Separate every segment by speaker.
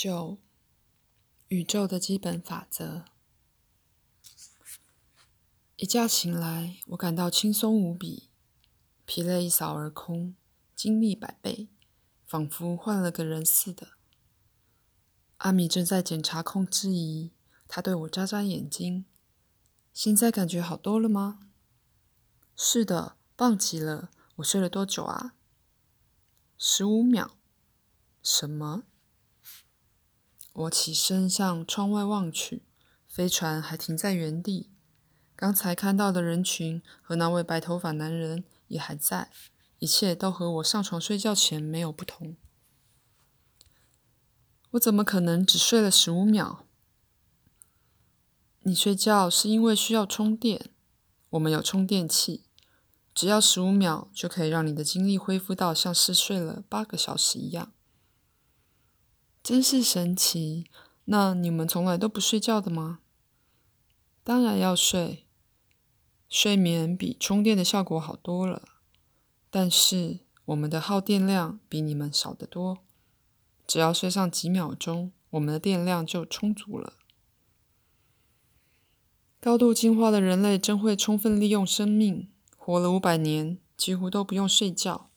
Speaker 1: 九，宇宙的基本法则。一觉醒来，我感到轻松无比，疲累一扫而空，精力百倍，仿佛换了个人似的。阿米正在检查控制仪，他对我眨眨眼睛。现在感觉好多了吗？是的，棒极了。我睡了多久啊？十五秒。什么？我起身向窗外望去，飞船还停在原地。刚才看到的人群和那位白头发男人也还在，一切都和我上床睡觉前没有不同。我怎么可能只睡了十五秒？你睡觉是因为需要充电，我们有充电器，只要十五秒就可以让你的精力恢复到像是睡了八个小时一样。真是神奇！那你们从来都不睡觉的吗？当然要睡。睡眠比充电的效果好多了，但是我们的耗电量比你们少得多。只要睡上几秒钟，我们的电量就充足了。高度进化的人类真会充分利用生命，活了五百年，几乎都不用睡觉。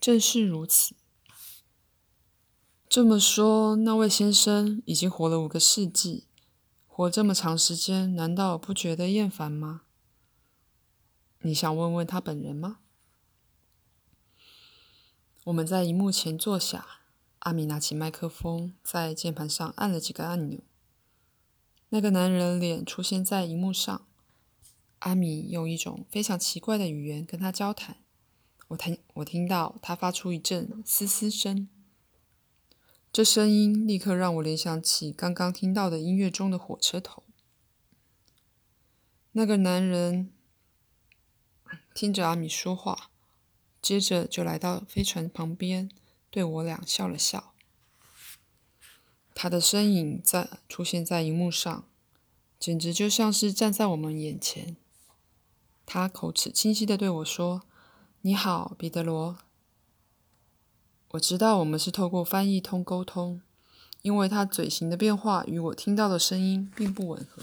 Speaker 1: 正是如此。这么说，那位先生已经活了五个世纪，活这么长时间，难道不觉得厌烦吗？你想问问他本人吗？我们在荧幕前坐下，阿米拿起麦克风，在键盘上按了几个按钮。那个男人脸出现在荧幕上，阿米用一种非常奇怪的语言跟他交谈。我听，我听到他发出一阵嘶嘶声。这声音立刻让我联想起刚刚听到的音乐中的火车头。那个男人听着阿米说话，接着就来到飞船旁边，对我俩笑了笑。他的身影在出现在荧幕上，简直就像是站在我们眼前。他口齿清晰的对我说：“你好，彼得罗。”我知道我们是透过翻译通沟通，因为他嘴型的变化与我听到的声音并不吻合。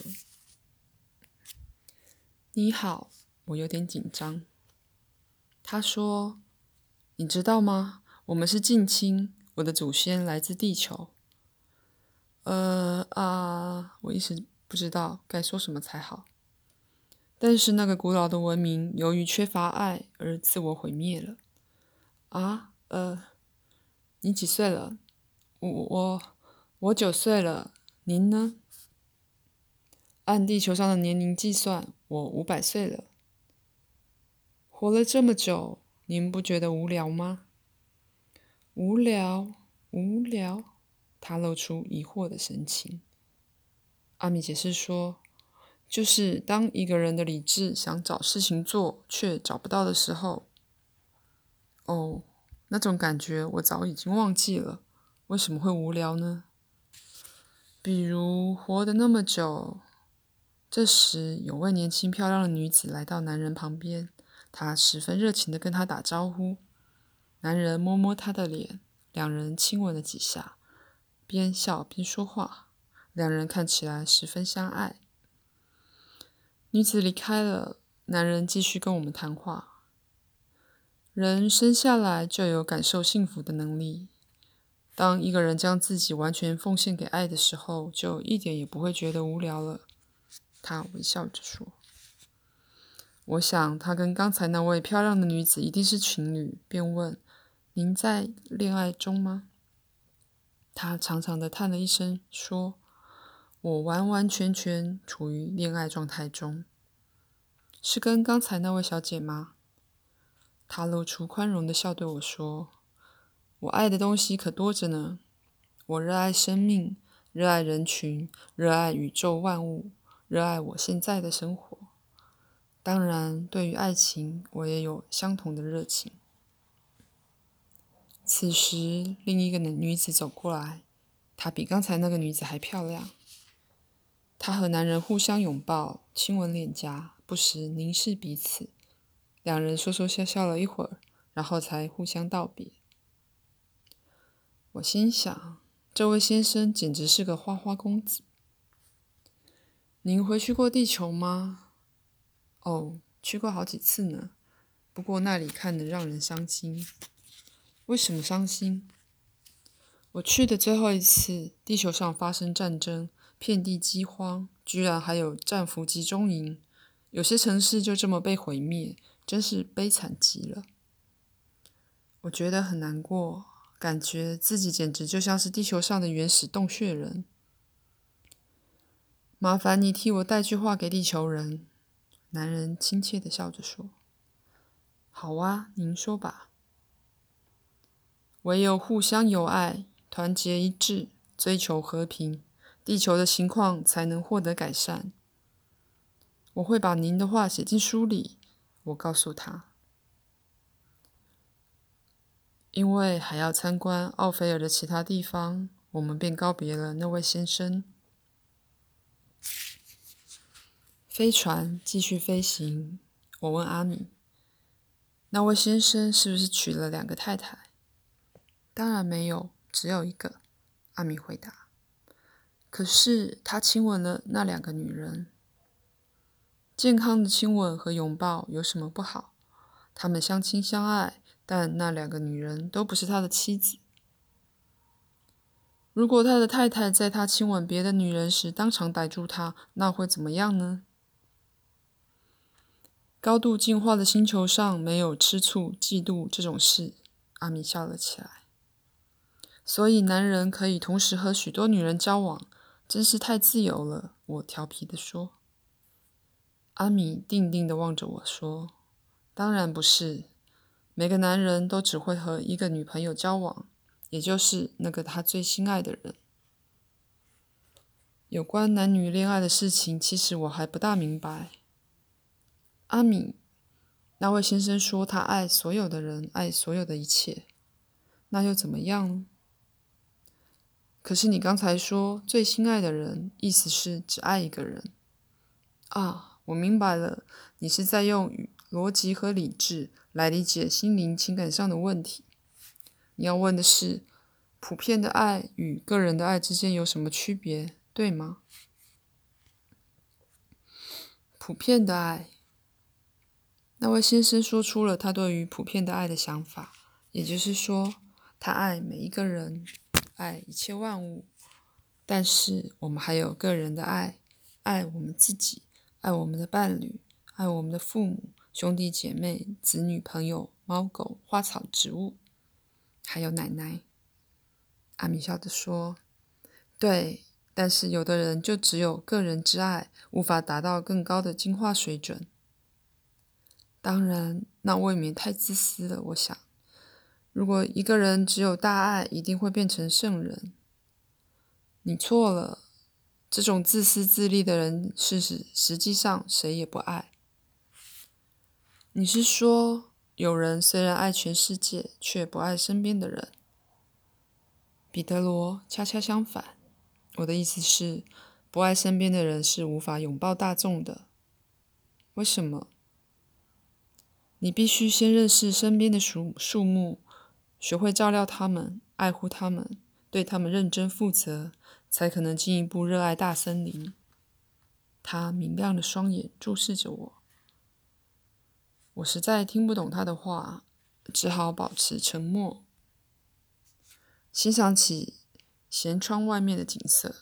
Speaker 1: 你好，我有点紧张。他说：“你知道吗？我们是近亲，我的祖先来自地球。”呃啊，我一时不知道该说什么才好。但是那个古老的文明由于缺乏爱而自我毁灭了。啊，呃。你几岁了？我我我九岁了。您呢？按地球上的年龄计算，我五百岁了。活了这么久，您不觉得无聊吗？无聊，无聊。他露出疑惑的神情。阿米解释说：“就是当一个人的理智想找事情做，却找不到的时候。”哦。那种感觉我早已经忘记了，为什么会无聊呢？比如活得那么久，这时有位年轻漂亮的女子来到男人旁边，她十分热情地跟他打招呼。男人摸摸她的脸，两人亲吻了几下，边笑边说话，两人看起来十分相爱。女子离开了，男人继续跟我们谈话。人生下来就有感受幸福的能力。当一个人将自己完全奉献给爱的时候，就一点也不会觉得无聊了。他微笑着说：“我想他跟刚才那位漂亮的女子一定是情侣。”便问：“您在恋爱中吗？”他长长的叹了一声，说：“我完完全全处于恋爱状态中。”是跟刚才那位小姐吗？他露出宽容的笑，对我说：“我爱的东西可多着呢。我热爱生命，热爱人群，热爱宇宙万物，热爱我现在的生活。当然，对于爱情，我也有相同的热情。”此时，另一个女子走过来，她比刚才那个女子还漂亮。她和男人互相拥抱，亲吻脸颊，不时凝视彼此。两人说说笑笑了一会儿，然后才互相道别。我心想，这位先生简直是个花花公子。您回去过地球吗？哦，去过好几次呢。不过那里看得让人伤心。为什么伤心？我去的最后一次，地球上发生战争，遍地饥荒，居然还有战俘集中营，有些城市就这么被毁灭，真是悲惨极了。我觉得很难过，感觉自己简直就像是地球上的原始洞穴人。麻烦你替我带句话给地球人。”男人亲切的笑着说。“好啊，您说吧。”唯有互相友爱、团结一致、追求和平，地球的情况才能获得改善。我会把您的话写进书里，我告诉他。因为还要参观奥菲尔的其他地方，我们便告别了那位先生。飞船继续飞行。我问阿米：“那位先生是不是娶了两个太太？”当然没有，只有一个。阿米回答。可是他亲吻了那两个女人。健康的亲吻和拥抱有什么不好？他们相亲相爱，但那两个女人都不是他的妻子。如果他的太太在他亲吻别的女人时当场逮住他，那会怎么样呢？高度进化的星球上没有吃醋、嫉妒这种事。阿米笑了起来。所以，男人可以同时和许多女人交往，真是太自由了。我调皮地说。阿米定定地望着我说：“当然不是，每个男人都只会和一个女朋友交往，也就是那个他最心爱的人。有关男女恋爱的事情，其实我还不大明白。”阿米，那位先生说他爱所有的人，爱所有的一切，那又怎么样呢？可是你刚才说最心爱的人，意思是只爱一个人啊！我明白了，你是在用逻辑和理智来理解心灵情感上的问题。你要问的是，普遍的爱与个人的爱之间有什么区别，对吗？普遍的爱，那位先生说出了他对于普遍的爱的想法，也就是说，他爱每一个人。爱一切万物，但是我们还有个人的爱，爱我们自己，爱我们的伴侣，爱我们的父母、兄弟姐妹、子女、朋友、猫狗、花草、植物，还有奶奶。阿米笑着说：“对，但是有的人就只有个人之爱，无法达到更高的进化水准。当然，那未免太自私了。我想。”如果一个人只有大爱，一定会变成圣人。你错了，这种自私自利的人，事实实际上谁也不爱。你是说，有人虽然爱全世界，却不爱身边的人？彼得罗，恰恰相反。我的意思是，不爱身边的人是无法拥抱大众的。为什么？你必须先认识身边的树树木。学会照料他们，爱护他们，对他们认真负责，才可能进一步热爱大森林。他明亮的双眼注视着我，我实在听不懂他的话，只好保持沉默，欣赏起舷窗外面的景色。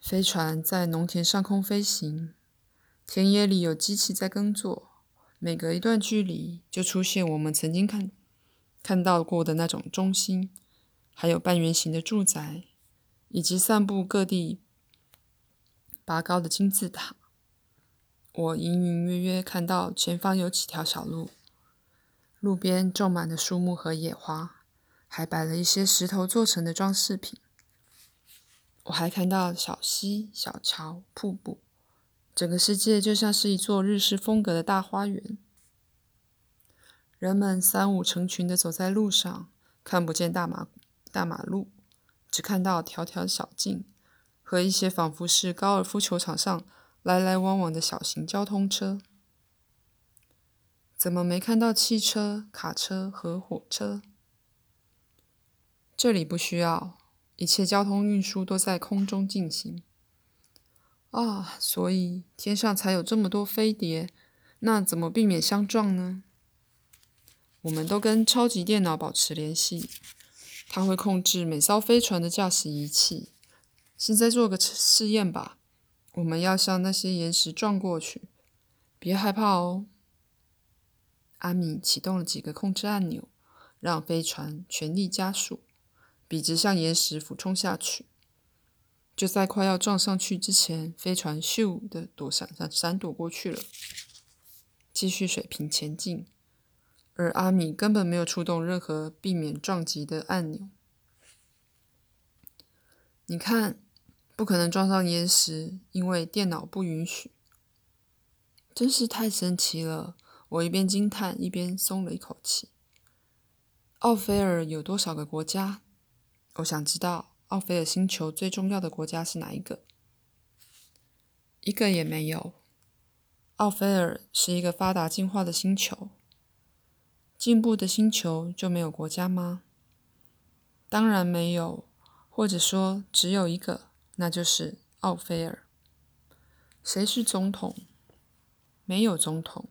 Speaker 1: 飞船在农田上空飞行，田野里有机器在耕作，每隔一段距离就出现我们曾经看。看到过的那种中心，还有半圆形的住宅，以及散布各地拔高的金字塔。我隐隐约约看到前方有几条小路，路边种满了树木和野花，还摆了一些石头做成的装饰品。我还看到小溪、小桥、瀑布，整个世界就像是一座日式风格的大花园。人们三五成群的走在路上，看不见大马大马路，只看到条条小径和一些仿佛是高尔夫球场上来来往往的小型交通车。怎么没看到汽车、卡车和火车？这里不需要，一切交通运输都在空中进行。啊，所以天上才有这么多飞碟。那怎么避免相撞呢？我们都跟超级电脑保持联系，它会控制每艘飞船的驾驶仪器。现在做个试验吧，我们要向那些岩石撞过去，别害怕哦。阿米启动了几个控制按钮，让飞船全力加速，笔直向岩石俯冲下去。就在快要撞上去之前，飞船咻的躲闪闪闪躲过去了。继续水平前进，而阿米根本没有触动任何避免撞击的按钮。你看，不可能撞上岩石，因为电脑不允许。真是太神奇了！我一边惊叹，一边松了一口气。奥菲尔有多少个国家？我想知道，奥菲尔星球最重要的国家是哪一个？一个也没有。奥菲尔是一个发达进化的星球。进步的星球就没有国家吗？当然没有，或者说只有一个，那就是奥菲尔。谁是总统？没有总统。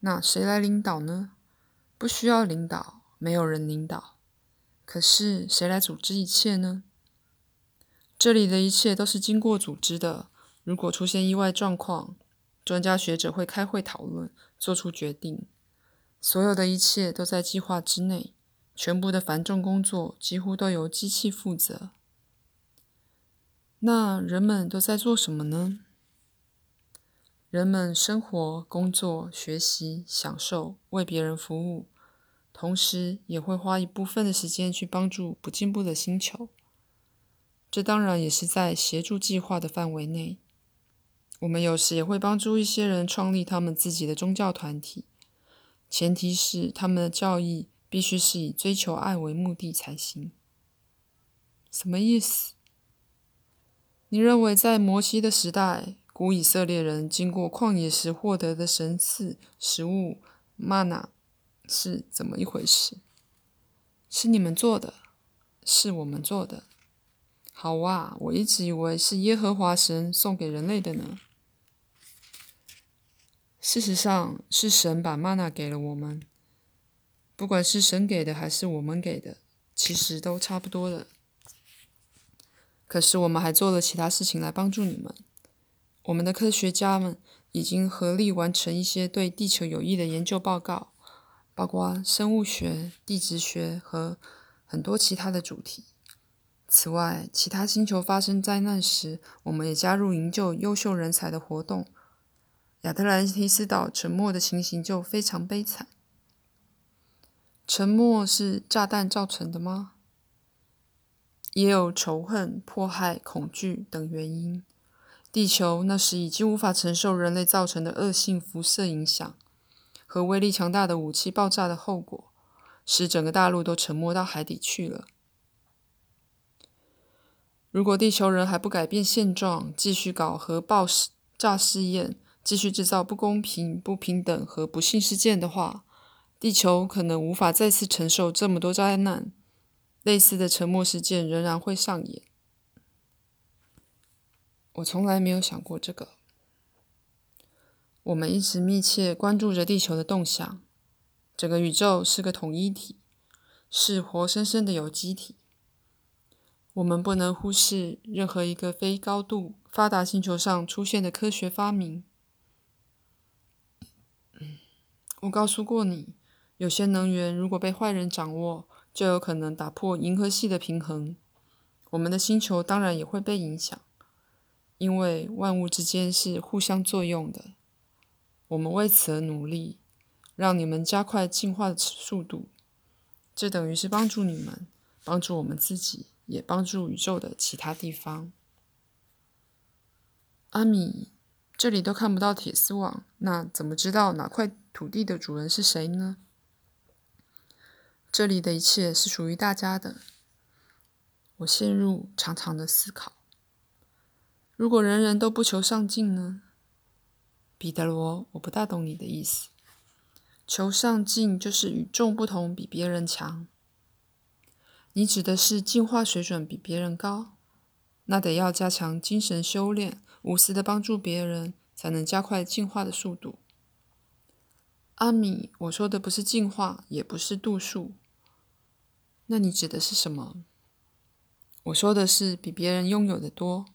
Speaker 1: 那谁来领导呢？不需要领导，没有人领导。可是谁来组织一切呢？这里的一切都是经过组织的。如果出现意外状况，专家学者会开会讨论，做出决定。所有的一切都在计划之内，全部的繁重工作几乎都由机器负责。那人们都在做什么呢？人们生活、工作、学习、享受、为别人服务，同时也会花一部分的时间去帮助不进步的星球。这当然也是在协助计划的范围内。我们有时也会帮助一些人创立他们自己的宗教团体，前提是他们的教义必须是以追求爱为目的才行。什么意思？你认为在摩西的时代，古以色列人经过旷野时获得的神赐食物玛娜是怎么一回事？是你们做的？是我们做的？好哇，我一直以为是耶和华神送给人类的呢。事实上，是神把玛娜给了我们。不管是神给的还是我们给的，其实都差不多的。可是我们还做了其他事情来帮助你们。我们的科学家们已经合力完成一些对地球有益的研究报告，包括生物学、地质学和很多其他的主题。此外，其他星球发生灾难时，我们也加入营救优秀人才的活动。亚特兰提斯岛沉没的情形就非常悲惨。沉没是炸弹造成的吗？也有仇恨、迫害、恐惧等原因。地球那时已经无法承受人类造成的恶性辐射影响和威力强大的武器爆炸的后果，使整个大陆都沉没到海底去了。如果地球人还不改变现状，继续搞核爆炸试验，继续制造不公平、不平等和不幸事件的话，地球可能无法再次承受这么多灾难。类似的沉没事件仍然会上演。我从来没有想过这个。我们一直密切关注着地球的动向。整个宇宙是个统一体，是活生生的有机体。我们不能忽视任何一个非高度发达星球上出现的科学发明。我告诉过你，有些能源如果被坏人掌握，就有可能打破银河系的平衡。我们的星球当然也会被影响，因为万物之间是互相作用的。我们为此而努力，让你们加快进化的速度。这等于是帮助你们，帮助我们自己，也帮助宇宙的其他地方。阿米，这里都看不到铁丝网，那怎么知道哪块？土地的主人是谁呢？这里的一切是属于大家的。我陷入长长的思考。如果人人都不求上进呢？彼得罗，我不大懂你的意思。求上进就是与众不同，比别人强。你指的是进化水准比别人高？那得要加强精神修炼，无私的帮助别人，才能加快进化的速度。阿米，我说的不是进化，也不是度数。那你指的是什么？我说的是比别人拥有的多。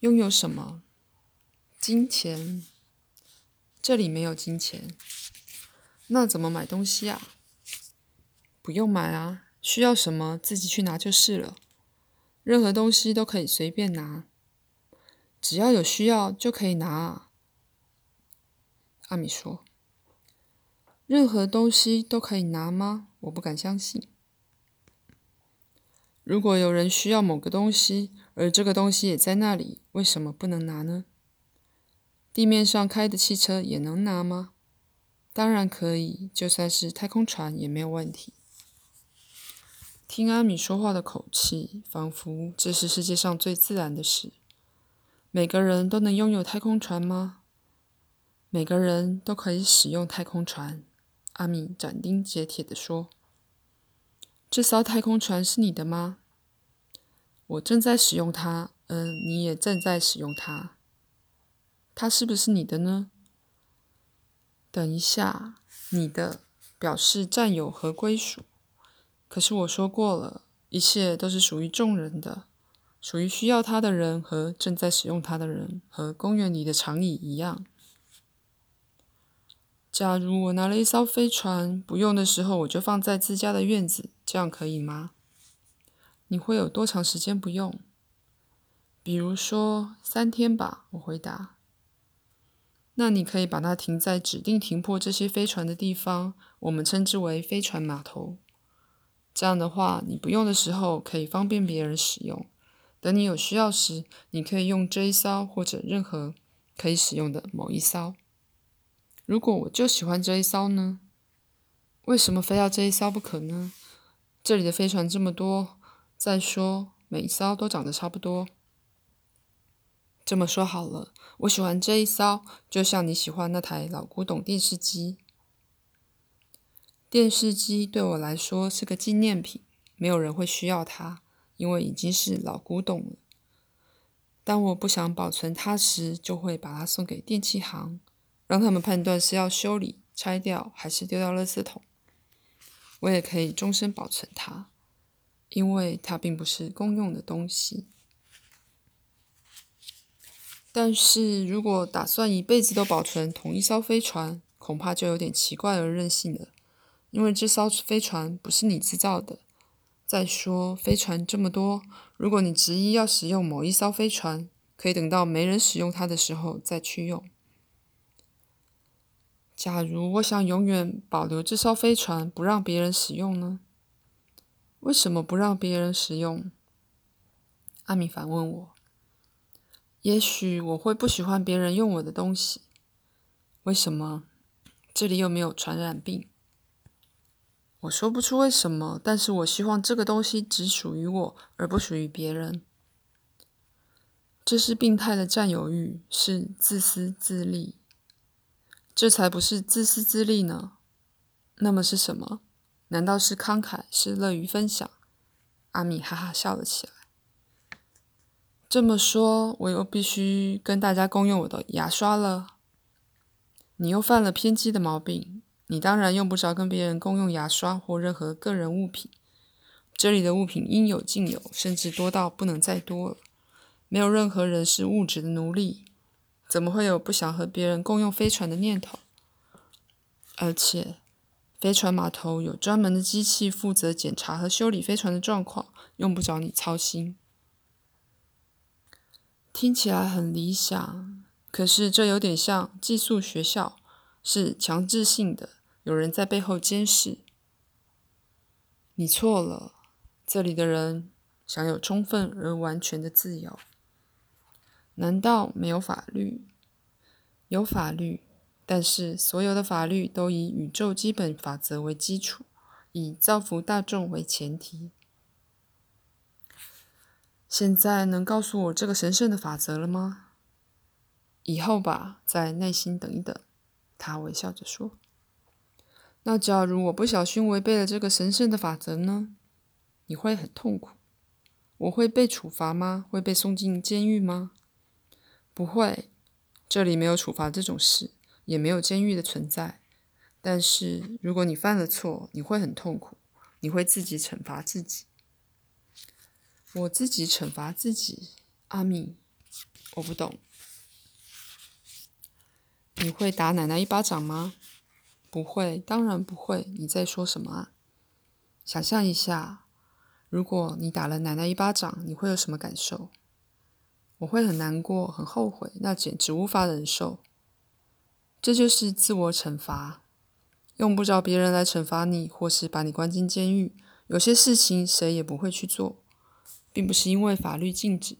Speaker 1: 拥有什么？金钱。这里没有金钱。那怎么买东西啊？不用买啊。需要什么自己去拿就是了，任何东西都可以随便拿，只要有需要就可以拿啊。阿米说：“任何东西都可以拿吗？我不敢相信。如果有人需要某个东西，而这个东西也在那里，为什么不能拿呢？地面上开的汽车也能拿吗？当然可以，就算是太空船也没有问题。”听阿米说话的口气，仿佛这是世界上最自然的事。每个人都能拥有太空船吗？每个人都可以使用太空船。阿米斩钉截铁地说：“这艘太空船是你的吗？我正在使用它，嗯，你也正在使用它。它是不是你的呢？等一下，你的表示占有和归属。”可是我说过了，一切都是属于众人的，属于需要它的人和正在使用它的人，和公园里的长椅一样。假如我拿了一艘飞船，不用的时候我就放在自家的院子，这样可以吗？你会有多长时间不用？比如说三天吧。我回答。那你可以把它停在指定停泊这些飞船的地方，我们称之为飞船码头。这样的话，你不用的时候可以方便别人使用。等你有需要时，你可以用这一艘或者任何可以使用的某一艘。如果我就喜欢这一艘呢？为什么非要这一艘不可呢？这里的飞船这么多，再说每一艘都长得差不多。这么说好了，我喜欢这一艘，就像你喜欢那台老古董电视机。电视机对我来说是个纪念品，没有人会需要它，因为已经是老古董了。当我不想保存它时，就会把它送给电器行，让他们判断是要修理、拆掉还是丢到垃圾桶。我也可以终身保存它，因为它并不是公用的东西。但是如果打算一辈子都保存同一艘飞船，恐怕就有点奇怪而任性了。因为这艘飞船不是你制造的。再说，飞船这么多，如果你执意要使用某一艘飞船，可以等到没人使用它的时候再去用。假如我想永远保留这艘飞船，不让别人使用呢？为什么不让别人使用？阿米反问我。也许我会不喜欢别人用我的东西。为什么？这里又没有传染病。我说不出为什么，但是我希望这个东西只属于我，而不属于别人。这是病态的占有欲，是自私自利。这才不是自私自利呢。那么是什么？难道是慷慨，是乐于分享？阿米哈哈笑了起来。这么说，我又必须跟大家共用我的牙刷了。你又犯了偏激的毛病。你当然用不着跟别人共用牙刷或任何个人物品。这里的物品应有尽有，甚至多到不能再多了。没有任何人是物质的奴隶，怎么会有不想和别人共用飞船的念头？而且，飞船码头有专门的机器负责检查和修理飞船的状况，用不着你操心。听起来很理想，可是这有点像寄宿学校，是强制性的。有人在背后监视。你错了，这里的人享有充分而完全的自由。难道没有法律？有法律，但是所有的法律都以宇宙基本法则为基础，以造福大众为前提。现在能告诉我这个神圣的法则了吗？以后吧，再耐心等一等。他微笑着说。那假如我不小心违背了这个神圣的法则呢？你会很痛苦。我会被处罚吗？会被送进监狱吗？不会，这里没有处罚这种事，也没有监狱的存在。但是如果你犯了错，你会很痛苦，你会自己惩罚自己。我自己惩罚自己，阿米，我不懂。你会打奶奶一巴掌吗？不会，当然不会。你在说什么啊？想象一下，如果你打了奶奶一巴掌，你会有什么感受？我会很难过，很后悔，那简直无法忍受。这就是自我惩罚，用不着别人来惩罚你，或是把你关进监狱。有些事情谁也不会去做，并不是因为法律禁止。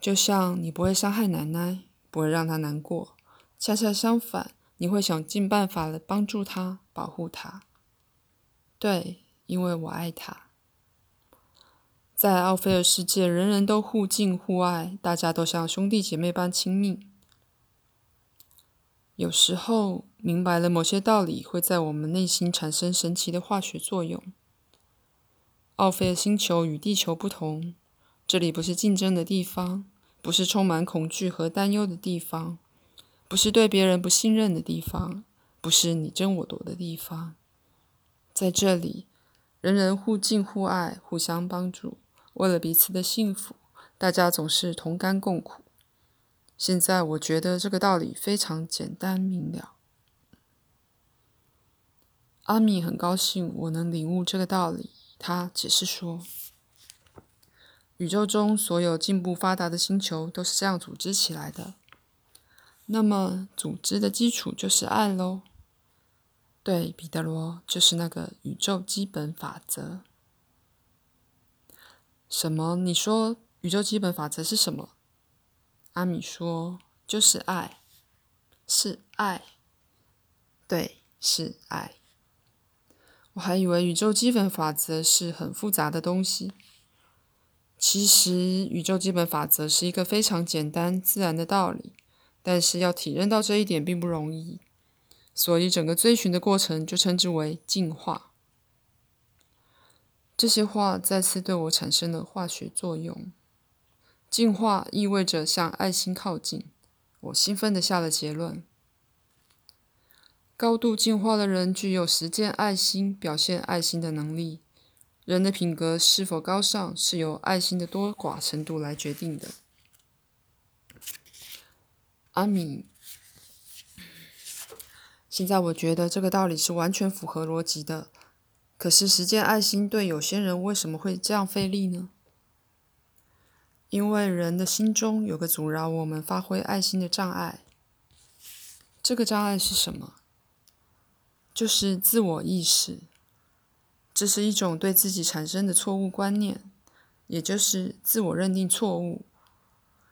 Speaker 1: 就像你不会伤害奶奶，不会让她难过。恰恰相反，你会想尽办法来帮助他、保护他。对，因为我爱他。在奥菲尔世界，人人都互敬互爱，大家都像兄弟姐妹般亲密。有时候，明白了某些道理，会在我们内心产生神奇的化学作用。奥菲尔星球与地球不同，这里不是竞争的地方，不是充满恐惧和担忧的地方。不是对别人不信任的地方，不是你争我夺的地方。在这里，人人互敬互爱，互相帮助，为了彼此的幸福，大家总是同甘共苦。现在我觉得这个道理非常简单明了。阿米很高兴我能领悟这个道理。他解释说：“宇宙中所有进步发达的星球都是这样组织起来的。”那么，组织的基础就是爱喽。对，彼得罗就是那个宇宙基本法则。什么？你说宇宙基本法则是什么？阿米说，就是爱，是爱。对，是爱。我还以为宇宙基本法则是很复杂的东西。其实，宇宙基本法则是一个非常简单自然的道理。但是要体认到这一点并不容易，所以整个追寻的过程就称之为进化。这些话再次对我产生了化学作用。进化意味着向爱心靠近。我兴奋地下了结论：高度进化的人具有实践爱心、表现爱心的能力。人的品格是否高尚，是由爱心的多寡程度来决定的。阿米，现在我觉得这个道理是完全符合逻辑的。可是实践爱心对有些人为什么会这样费力呢？因为人的心中有个阻挠我们发挥爱心的障碍。这个障碍是什么？就是自我意识。这是一种对自己产生的错误观念，也就是自我认定错误。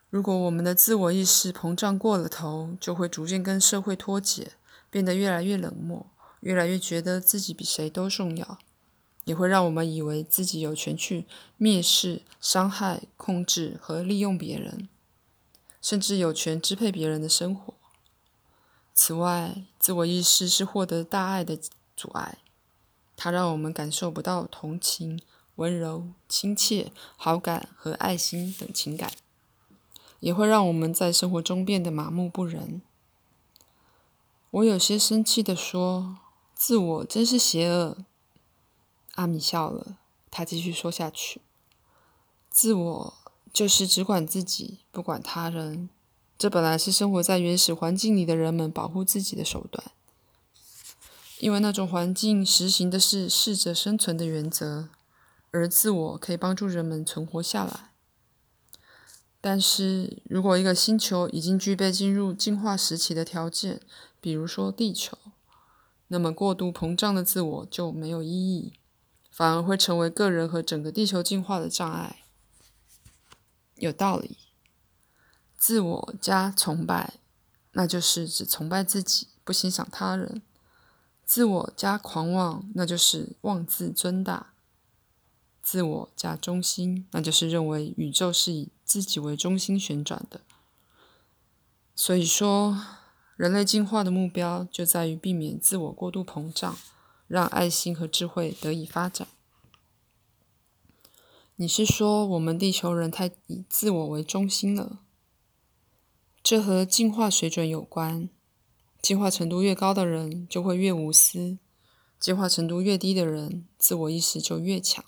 Speaker 1: 如果我们的自我意识膨胀过了头，就会逐渐跟社会脱节，变得越来越冷漠，越来越觉得自己比谁都重要，也会让我们以为自己有权去蔑视、伤害、控制和利用别人，甚至有权支配别人的生活。此外，自我意识是获得大爱的阻碍，它让我们感受不到同情、温柔、亲切、好感和爱心等情感。也会让我们在生活中变得麻木不仁。我有些生气地说：“自我真是邪恶。”阿米笑了，他继续说下去：“自我就是只管自己，不管他人。这本来是生活在原始环境里的人们保护自己的手段，因为那种环境实行的是适者生存的原则，而自我可以帮助人们存活下来。”但是如果一个星球已经具备进入进化时期的条件，比如说地球，那么过度膨胀的自我就没有意义，反而会成为个人和整个地球进化的障碍。有道理。自我加崇拜，那就是只崇拜自己，不欣赏他人；自我加狂妄，那就是妄自尊大。自我加中心，那就是认为宇宙是以自己为中心旋转的。所以说，人类进化的目标就在于避免自我过度膨胀，让爱心和智慧得以发展。你是说我们地球人太以自我为中心了？这和进化水准有关。进化程度越高的人就会越无私，进化程度越低的人自我意识就越强。